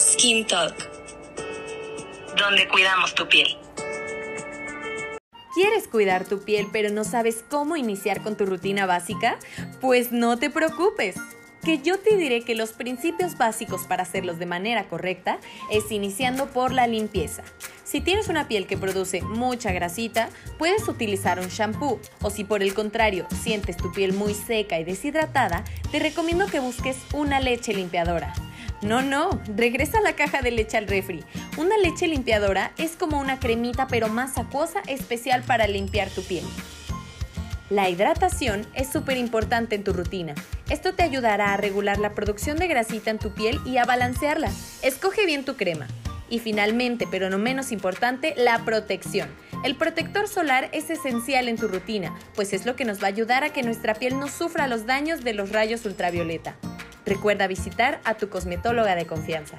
Skin Talk, donde cuidamos tu piel. ¿Quieres cuidar tu piel pero no sabes cómo iniciar con tu rutina básica? Pues no te preocupes que yo te diré que los principios básicos para hacerlos de manera correcta es iniciando por la limpieza. Si tienes una piel que produce mucha grasita, puedes utilizar un shampoo o si por el contrario sientes tu piel muy seca y deshidratada, te recomiendo que busques una leche limpiadora. No, no, regresa a la caja de leche al refri. Una leche limpiadora es como una cremita pero más acuosa especial para limpiar tu piel. La hidratación es súper importante en tu rutina. Esto te ayudará a regular la producción de grasita en tu piel y a balancearla. Escoge bien tu crema. Y finalmente, pero no menos importante, la protección. El protector solar es esencial en tu rutina, pues es lo que nos va a ayudar a que nuestra piel no sufra los daños de los rayos ultravioleta. Recuerda visitar a tu cosmetóloga de confianza.